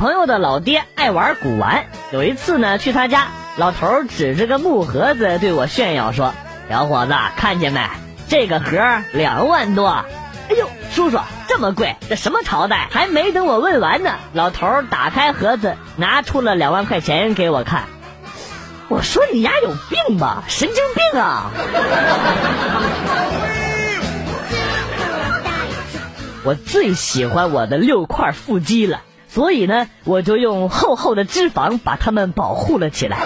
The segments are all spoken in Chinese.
朋友的老爹爱玩古玩，有一次呢去他家，老头指着个木盒子对我炫耀说：“小伙子，看见没？这个盒两万多。”哎呦，叔叔这么贵，这什么朝代？还没等我问完呢，老头打开盒子，拿出了两万块钱给我看。我说你丫有病吧，神经病啊！我最喜欢我的六块腹肌了。所以呢，我就用厚厚的脂肪把它们保护了起来。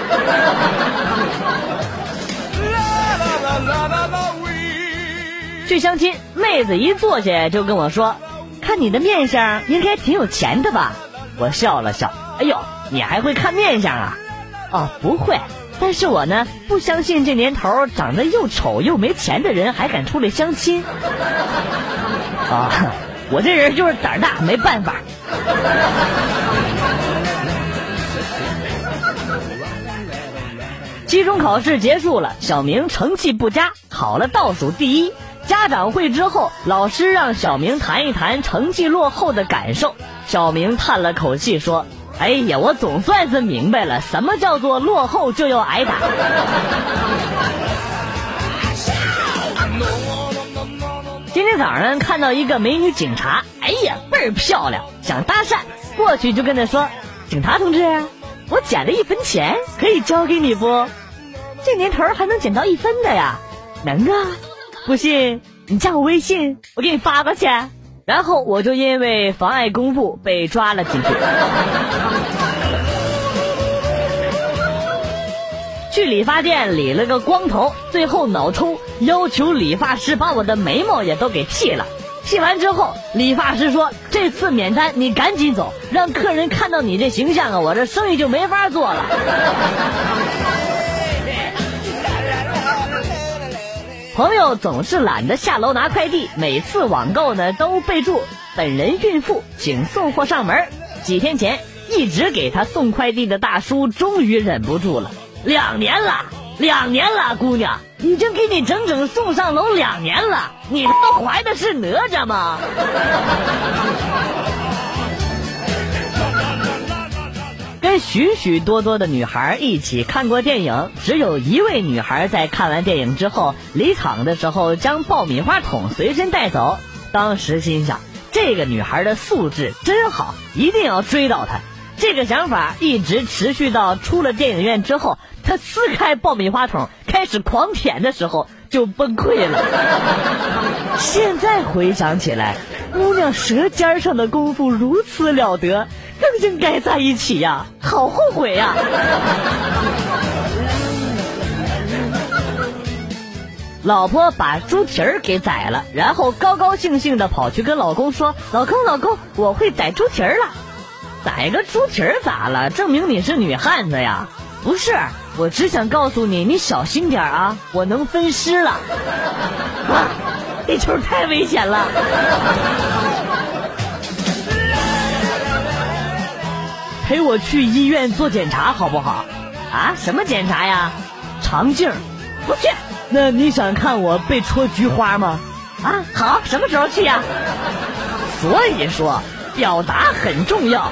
去相亲，妹子一坐下就跟我说：“看你的面相，应该挺有钱的吧？”我笑了笑：“哎呦，你还会看面相啊？”“哦，不会。但是我呢，不相信这年头长得又丑又没钱的人还敢出来相亲。”啊，我这人就是胆大，没办法。期中考试结束了，小明成绩不佳，考了倒数第一。家长会之后，老师让小明谈一谈成绩落后的感受。小明叹了口气说：“哎呀，我总算是明白了，什么叫做落后就要挨打。” 今天早上看到一个美女警察，哎呀，倍儿漂亮，想搭讪，过去就跟他说：“警察同志，我捡了一分钱，可以交给你不？这年头还能捡到一分的呀？能啊！不信你加我微信，我给你发过去。”然后我就因为妨碍公务被抓了进去。去理发店理了个光头，最后脑抽，要求理发师把我的眉毛也都给剃了。剃完之后，理发师说：“这次免单，你赶紧走，让客人看到你这形象啊，我这生意就没法做了。”朋友总是懒得下楼拿快递，每次网购呢都备注“本人孕妇，请送货上门”。几天前，一直给他送快递的大叔终于忍不住了。两年了，两年了，姑娘，已经给你整整送上楼两年了，你他妈怀的是哪吒吗？跟许许多多的女孩一起看过电影，只有一位女孩在看完电影之后离场的时候将爆米花桶随身带走。当时心想，这个女孩的素质真好，一定要追到她。这个想法一直持续到出了电影院之后，他撕开爆米花桶开始狂舔的时候就崩溃了。现在回想起来，姑娘舌尖上的功夫如此了得，更应该在一起呀！好后悔呀！老婆把猪蹄儿给宰了，然后高高兴兴的跑去跟老公说：“老公，老公，我会宰猪蹄儿了。”宰个猪蹄儿咋了？证明你是女汉子呀！不是，我只想告诉你，你小心点啊，我能分尸了。啊，这球太危险了。陪我去医院做检查好不好？啊，什么检查呀？肠镜。不去。那你想看我被戳菊花吗？啊，好，什么时候去呀？所以说。表达很重要。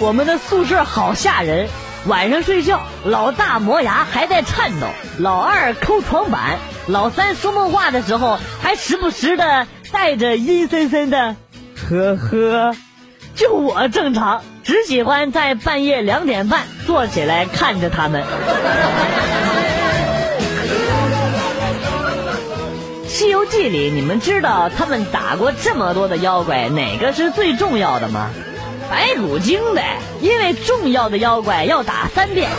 我们的宿舍好吓人，晚上睡觉，老大磨牙还在颤抖，老二抠床板，老三说梦话的时候还时不时的带着阴森森的呵呵。就我正常，只喜欢在半夜两点半坐起来看着他们。《西游记》里，你们知道他们打过这么多的妖怪，哪个是最重要的吗？白骨精呗，因为重要的妖怪要打三遍。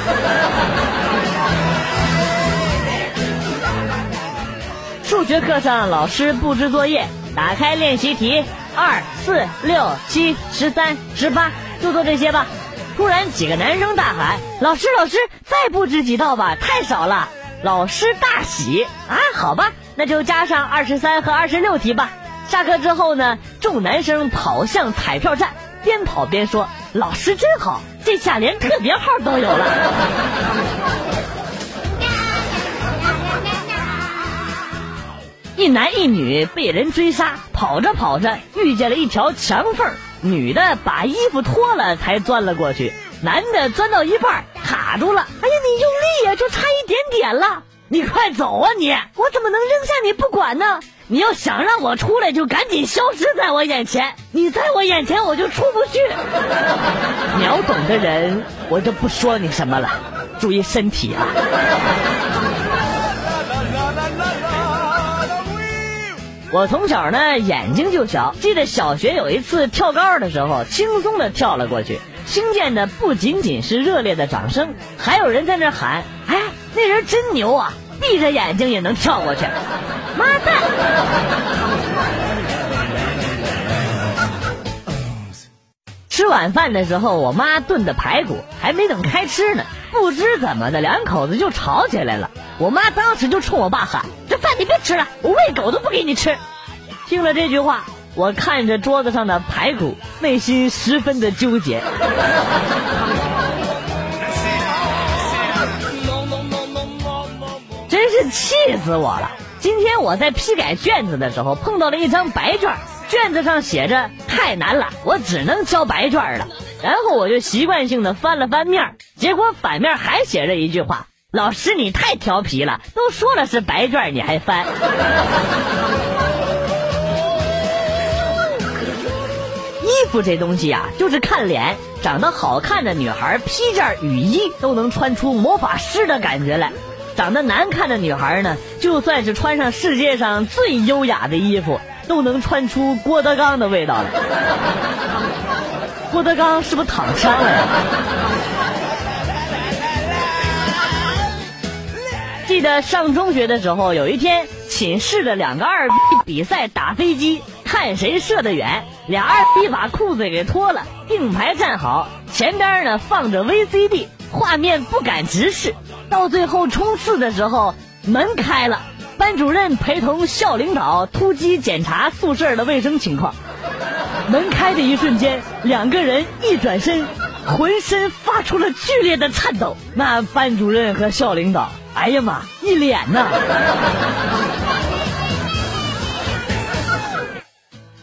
数学课上，老师布置作业，打开练习题，二、四、六、七、十三、十八，就做这些吧。突然，几个男生大喊：“老师，老师，再布置几道吧，太少了！”老师大喜啊，好吧，那就加上二十三和二十六题吧。下课之后呢，众男生跑向彩票站，边跑边说：“老师真好，这下连特别号都有了。”一男一女被人追杀，跑着跑着遇见了一条墙缝，女的把衣服脱了才钻了过去，男的钻到一半卡住了。哎呀，你用力呀，就差一点点了，你快走啊你！我怎么能扔下你不管呢？你要想让我出来，就赶紧消失在我眼前。你在我眼前，我就出不去。秒懂的人，我就不说你什么了。注意身体啊！我从小呢眼睛就小，记得小学有一次跳高的时候，轻松的跳了过去，听见的不仅仅是热烈的掌声，还有人在那喊：“哎，那人真牛啊！闭着眼睛也能跳过去。”妈蛋！吃晚饭的时候，我妈炖的排骨还没等开吃呢，不知怎么的，两口子就吵起来了。我妈当时就冲我爸喊：“这饭你别吃了，我喂狗都不给你吃。”听了这句话，我看着桌子上的排骨，内心十分的纠结。是气死我了！今天我在批改卷子的时候，碰到了一张白卷，卷子上写着“太难了，我只能交白卷了”。然后我就习惯性的翻了翻面，结果反面还写着一句话：“老师你太调皮了，都说了是白卷，你还翻。”衣服这东西呀，就是看脸，长得好看的女孩披件雨衣都能穿出魔法师的感觉来。长得难看的女孩呢，就算是穿上世界上最优雅的衣服，都能穿出郭德纲的味道来。郭德纲是不是躺枪了呀？记得上中学的时候，有一天寝室的两个二逼比赛打飞机，看谁射得远。俩二逼把裤子给脱了，并排站好，前边呢放着 VCD，画面不敢直视。到最后冲刺的时候，门开了，班主任陪同校领导突击检查宿舍的卫生情况。门开的一瞬间，两个人一转身，浑身发出了剧烈的颤抖。那班主任和校领导，哎呀妈，一脸呐！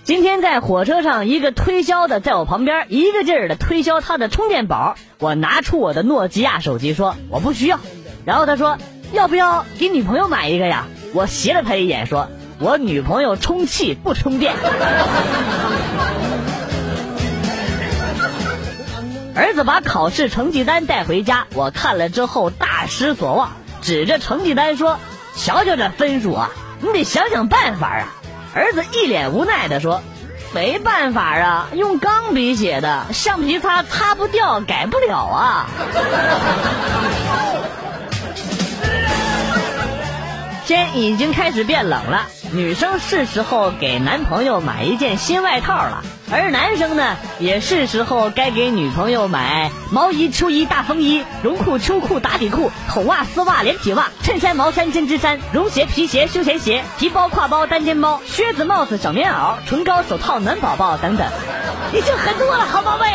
今天在火车上，一个推销的在我旁边一个劲儿的推销他的充电宝。我拿出我的诺基亚手机说我不需要，然后他说要不要给女朋友买一个呀？我斜了他一眼说，我女朋友充气不充电。儿子把考试成绩单带回家，我看了之后大失所望，指着成绩单说：“瞧瞧这分数啊，你得想想办法啊。”儿子一脸无奈的说：“没办法啊，用钢笔写的，橡皮擦擦不掉，改不了啊。”天已经开始变冷了，女生是时候给男朋友买一件新外套了，而男生呢，也是时候该给女朋友买毛衣、秋衣、大风衣、绒裤、秋裤、打底裤、筒袜、丝袜、连体袜、衬衫、毛衫、针织衫、绒鞋、皮鞋、休闲鞋、皮包、挎包、单肩包、靴子、帽子、小棉袄、唇膏、手套、暖宝宝等等，已经很多了，好宝贝，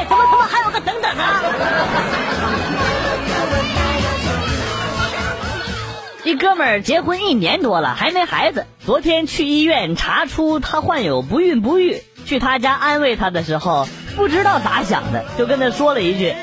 一哥们儿结婚一年多了还没孩子，昨天去医院查出他患有不孕不育。去他家安慰他的时候，不知道咋想的，就跟他说了一句：“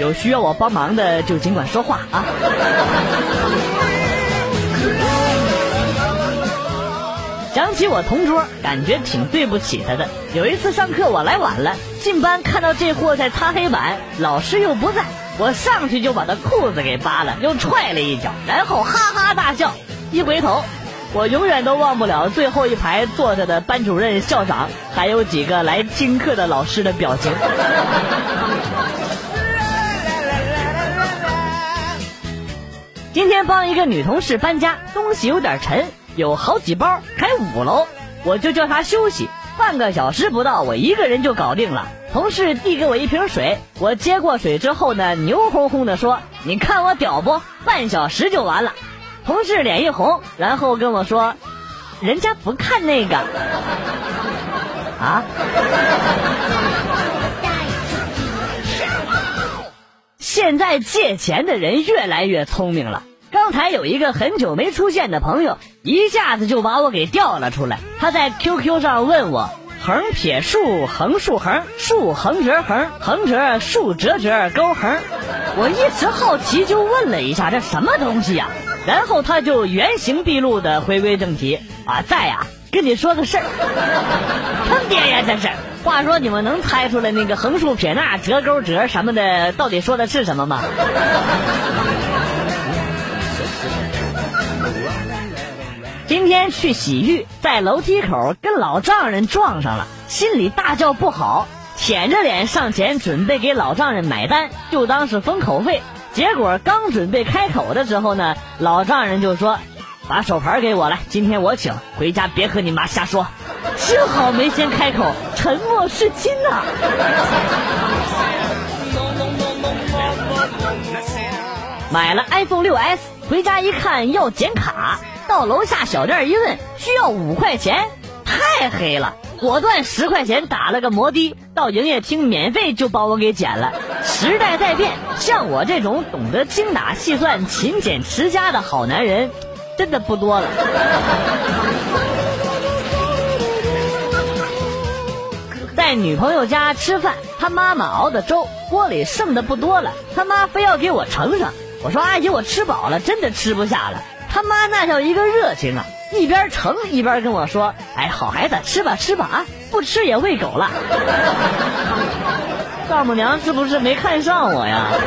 有需要我帮忙的就尽管说话啊。”想起我同桌，感觉挺对不起他的。有一次上课我来晚了，进班看到这货在擦黑板，老师又不在。我上去就把他裤子给扒了，又踹了一脚，然后哈哈大笑。一回头，我永远都忘不了最后一排坐着的班主任、校长，还有几个来听课的老师的表情。今天帮一个女同事搬家，东西有点沉，有好几包，还五楼，我就叫她休息。半个小时不到，我一个人就搞定了。同事递给我一瓶水，我接过水之后呢，牛哄哄的说：“你看我屌不？半小时就完了。”同事脸一红，然后跟我说：“人家不看那个。”啊？现在借钱的人越来越聪明了。刚才有一个很久没出现的朋友，一下子就把我给调了出来。他在 QQ 上问我横撇竖横竖横竖横折横横折竖折折勾横，我一时好奇就问了一下这什么东西呀？然后他就原形毕露的回归正题啊，在呀，跟你说个事儿，坑爹呀这是。话说你们能猜出来那个横竖撇捺折勾折什么的到底说的是什么吗？今天去洗浴，在楼梯口跟老丈人撞上了，心里大叫不好，舔着脸上前准备给老丈人买单，就当是封口费。结果刚准备开口的时候呢，老丈人就说：“把手牌给我来，今天我请，回家别和你妈瞎说。”幸好没先开口，沉默是金呐。买了 iPhone 6s，回家一看要剪卡，到楼下小店一问，需要五块钱，太黑了，果断十块钱打了个摩的，到营业厅免费就把我给捡了。时代在变，像我这种懂得精打细算、勤俭持家的好男人，真的不多了。在女朋友家吃饭，他妈妈熬的粥锅里剩的不多了，他妈非要给我盛上。我说阿姨，我吃饱了，真的吃不下了。他妈那叫一个热情啊，一边盛一边跟我说：“哎，好孩子，吃吧吃吧啊，不吃也喂狗了。”丈母娘是不是没看上我呀？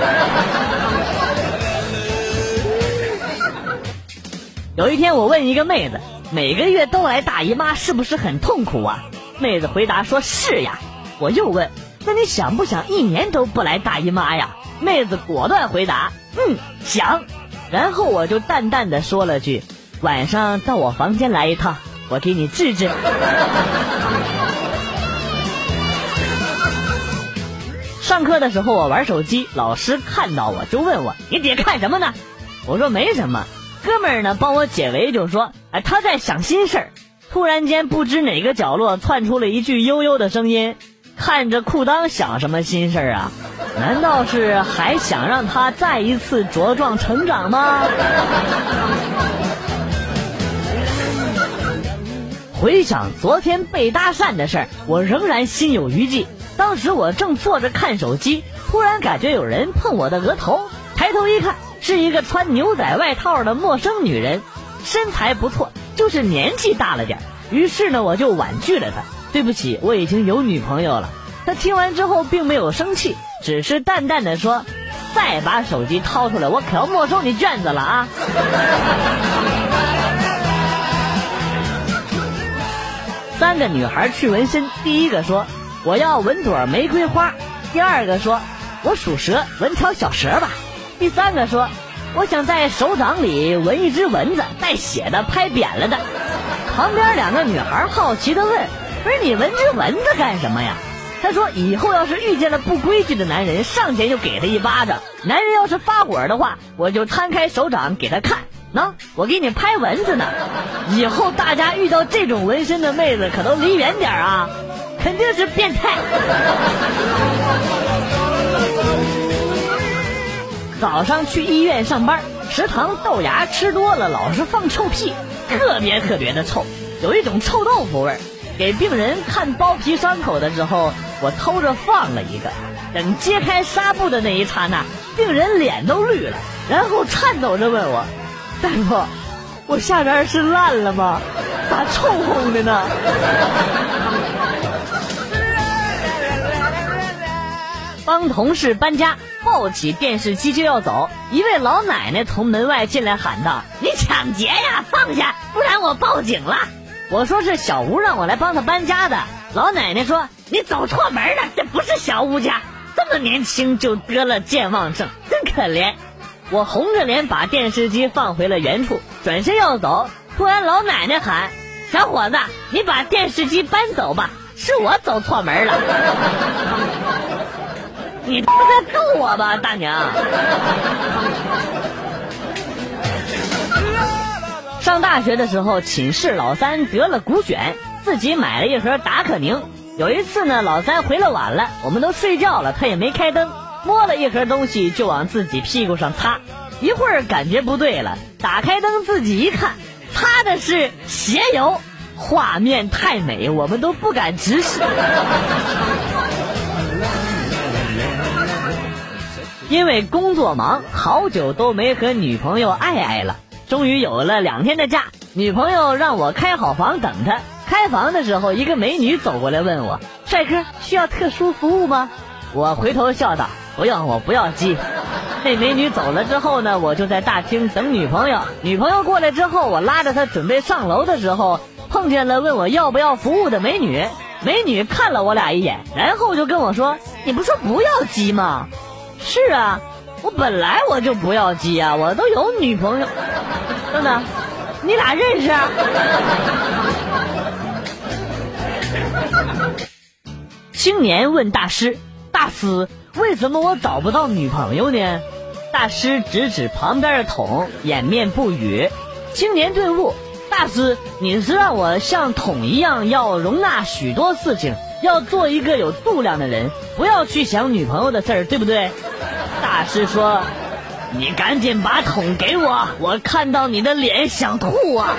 有一天我问一个妹子，每个月都来大姨妈是不是很痛苦啊？妹子回答说是呀。我又问，那你想不想一年都不来大姨妈呀？妹子果断回答。嗯，想，然后我就淡淡的说了句：“晚上到我房间来一趟，我给你治治。”上课的时候我玩手机，老师看到我就问我：“你姐看什么呢？”我说：“没什么。”哥们儿呢帮我解围就说：“哎，他在想心事儿。”突然间，不知哪个角落窜出了一句悠悠的声音：“看着裤裆想什么心事儿啊？”难道是还想让他再一次茁壮成长吗？回想昨天被搭讪的事儿，我仍然心有余悸。当时我正坐着看手机，突然感觉有人碰我的额头，抬头一看，是一个穿牛仔外套的陌生女人，身材不错，就是年纪大了点于是呢，我就婉拒了她。对不起，我已经有女朋友了。她听完之后并没有生气。只是淡淡的说：“再把手机掏出来，我可要没收你卷子了啊！”三个女孩去纹身，第一个说：“我要纹朵玫瑰花。”第二个说：“我属蛇，纹条小蛇吧。”第三个说：“我想在手掌里纹一只蚊子，带血的，拍扁了的。”旁边两个女孩好奇的问：“不是你纹只蚊子干什么呀？”他说：“以后要是遇见了不规矩的男人，上前就给他一巴掌。男人要是发火的话，我就摊开手掌给他看。喏，我给你拍蚊子呢。以后大家遇到这种纹身的妹子，可都离远点啊，肯定是变态。”早上去医院上班，食堂豆芽吃多了，老是放臭屁，特别特别的臭，有一种臭豆腐味儿。给病人看包皮伤口的时候，我偷着放了一个。等揭开纱布的那一刹那，病人脸都绿了，然后颤抖着问我：“大夫，我下边是烂了吗？咋臭烘的呢？” 帮同事搬家，抱起电视机就要走，一位老奶奶从门外进来喊道：“你抢劫呀，放下，不然我报警了。”我说是小吴让我来帮他搬家的。老奶奶说：“你走错门了，这不是小吴家，这么年轻就得了健忘症，真可怜。”我红着脸把电视机放回了原处，转身要走，突然老奶奶喊：“小伙子，你把电视机搬走吧，是我走错门了。”你不在逗我吧，大娘？上大学的时候，寝室老三得了骨癣，自己买了一盒达可宁。有一次呢，老三回来晚了，我们都睡觉了，他也没开灯，摸了一盒东西就往自己屁股上擦。一会儿感觉不对了，打开灯自己一看，擦的是鞋油，画面太美，我们都不敢直视。因为工作忙，好久都没和女朋友爱爱了。终于有了两天的假，女朋友让我开好房等她。开房的时候，一个美女走过来问我：“帅哥，需要特殊服务吗？”我回头笑道：“不用，我不要鸡。”那美女走了之后呢，我就在大厅等女朋友。女朋友过来之后，我拉着她准备上楼的时候，碰见了问我要不要服务的美女。美女看了我俩一眼，然后就跟我说：“你不说不要鸡吗？”是啊，我本来我就不要鸡啊，我都有女朋友。等等，你俩认识？青年问大师：“大师，为什么我找不到女朋友呢？”大师指指旁边的桶，掩面不语。青年顿悟：“大师，你是让我像桶一样，要容纳许多事情，要做一个有度量的人，不要去想女朋友的事儿，对不对？”大师说：“你赶紧把桶给我，我看到你的脸想吐啊！”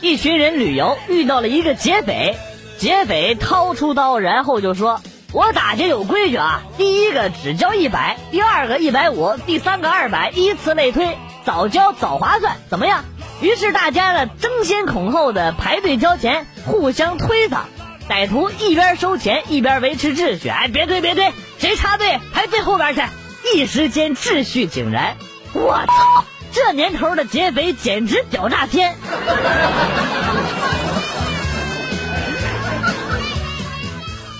一群人旅游遇到了一个劫匪，劫匪掏出刀，然后就说：“我打劫有规矩啊，第一个只交一百，第二个一百五，第三个二百，依次类推，早交早划算，怎么样？”于是大家呢争先恐后的排队交钱，互相推搡。歹徒一边收钱一边维持秩序，哎，别推别推，谁插队排最后边去。一时间秩序井然。我操，这年头的劫匪简直屌炸天！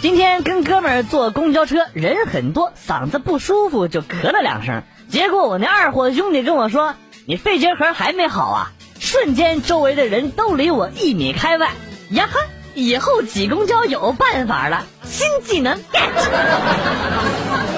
今天跟哥们坐公交车，人很多，嗓子不舒服就咳了两声。结果我那二货兄弟跟我说：“你肺结核还没好啊！”瞬间周围的人都离我一米开外。呀哈！以后挤公交有办法了，新技能 get。